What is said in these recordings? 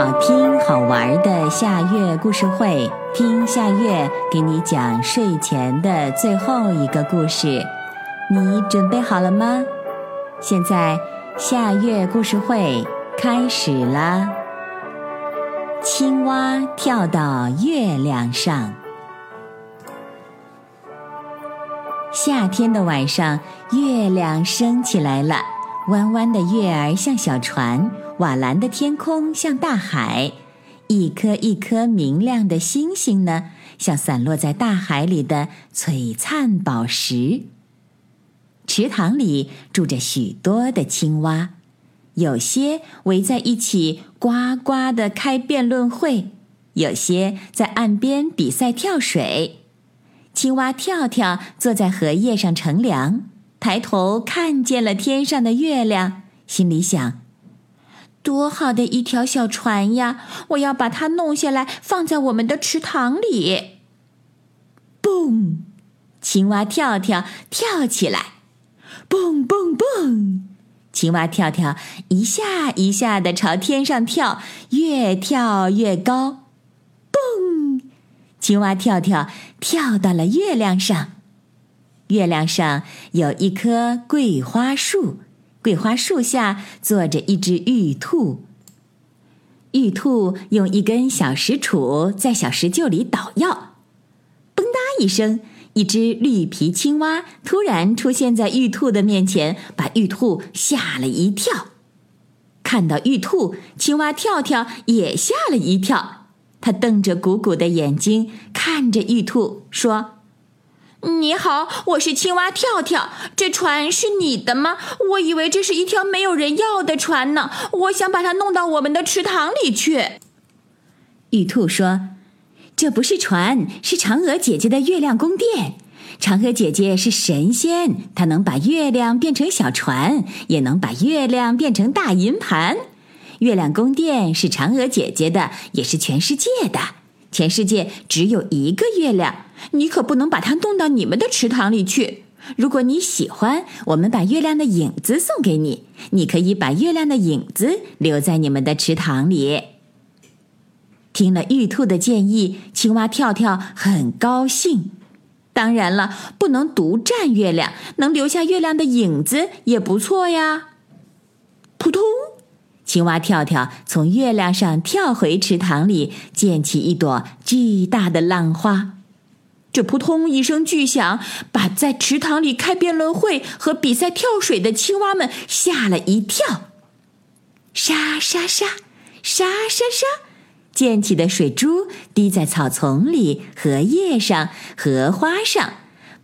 好听好玩的夏月故事会，听夏月给你讲睡前的最后一个故事。你准备好了吗？现在夏月故事会开始啦！青蛙跳到月亮上。夏天的晚上，月亮升起来了，弯弯的月儿像小船，瓦蓝的天空像大海。一颗一颗明亮的星星呢，像散落在大海里的璀璨宝石。池塘里住着许多的青蛙，有些围在一起呱呱的开辩论会，有些在岸边比赛跳水。青蛙跳跳坐在荷叶上乘凉，抬头看见了天上的月亮，心里想。多好的一条小船呀！我要把它弄下来，放在我们的池塘里。蹦！青蛙跳跳跳起来，蹦蹦蹦！青蛙跳跳一下一下的朝天上跳，越跳越高。蹦！青蛙跳跳跳到了月亮上，月亮上有一棵桂花树。桂花树下坐着一只玉兔。玉兔用一根小石杵在小石臼里捣药，嘣嗒一声，一只绿皮青蛙突然出现在玉兔的面前，把玉兔吓了一跳。看到玉兔，青蛙跳跳也吓了一跳，它瞪着鼓鼓的眼睛看着玉兔说。你好，我是青蛙跳跳。这船是你的吗？我以为这是一条没有人要的船呢。我想把它弄到我们的池塘里去。玉兔说：“这不是船，是嫦娥姐姐的月亮宫殿。嫦娥姐姐是神仙，她能把月亮变成小船，也能把月亮变成大银盘。月亮宫殿是嫦娥姐姐的，也是全世界的。全世界只有一个月亮。”你可不能把它弄到你们的池塘里去。如果你喜欢，我们把月亮的影子送给你，你可以把月亮的影子留在你们的池塘里。听了玉兔的建议，青蛙跳跳很高兴。当然了，不能独占月亮，能留下月亮的影子也不错呀。扑通，青蛙跳跳从月亮上跳回池塘里，溅起一朵巨大的浪花。这扑通一声巨响，把在池塘里开辩论会和比赛跳水的青蛙们吓了一跳。沙沙沙，沙沙沙，溅起的水珠滴在草丛里、荷叶上、荷花上，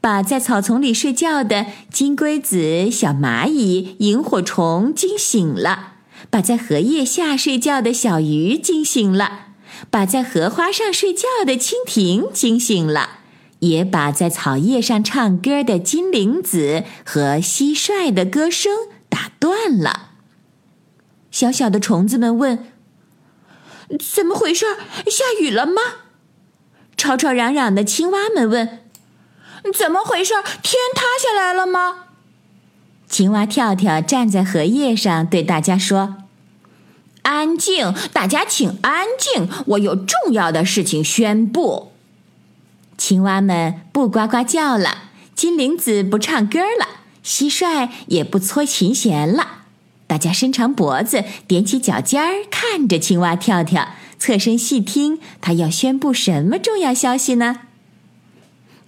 把在草丛里睡觉的金龟子、小蚂蚁、萤火虫惊醒了；把在荷叶下睡觉的小鱼惊醒了；把在荷花上睡觉的蜻蜓惊醒了。也把在草叶上唱歌的金铃子和蟋蟀的歌声打断了。小小的虫子们问：“怎么回事？下雨了吗？”吵吵嚷嚷的青蛙们问：“怎么回事？天塌下来了吗？”青蛙跳跳站在荷叶上，对大家说：“安静，大家请安静，我有重要的事情宣布。”青蛙们不呱呱叫了，金铃子不唱歌了，蟋蟀也不搓琴弦了。大家伸长脖子，踮起脚尖儿，看着青蛙跳跳，侧身细听，他要宣布什么重要消息呢？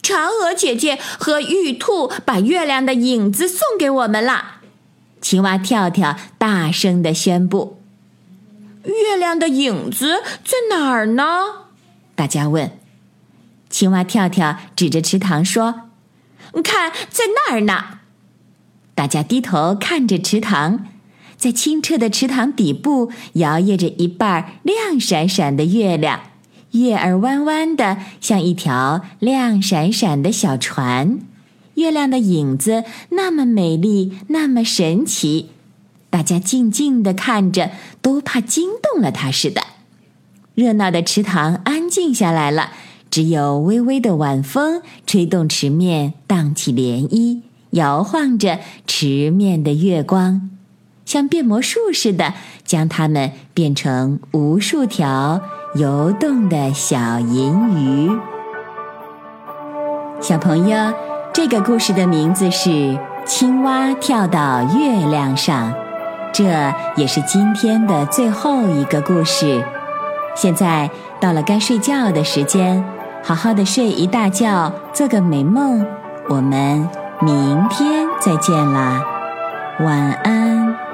嫦娥姐姐和玉兔把月亮的影子送给我们了。青蛙跳跳大声的宣布：“月亮的影子在哪儿呢？”大家问。青蛙跳跳指着池塘说：“看，在那儿呢。”大家低头看着池塘，在清澈的池塘底部摇曳着一半亮闪闪的月亮，月儿弯弯的，像一条亮闪闪的小船。月亮的影子那么美丽，那么神奇，大家静静的看着，都怕惊动了它似的。热闹的池塘安静下来了。只有微微的晚风吹动池面，荡起涟漪，摇晃着池面的月光。像变魔术似的，将它们变成无数条游动的小银鱼。小朋友，这个故事的名字是《青蛙跳到月亮上》，这也是今天的最后一个故事。现在到了该睡觉的时间，好好的睡一大觉，做个美梦。我们明天再见啦，晚安。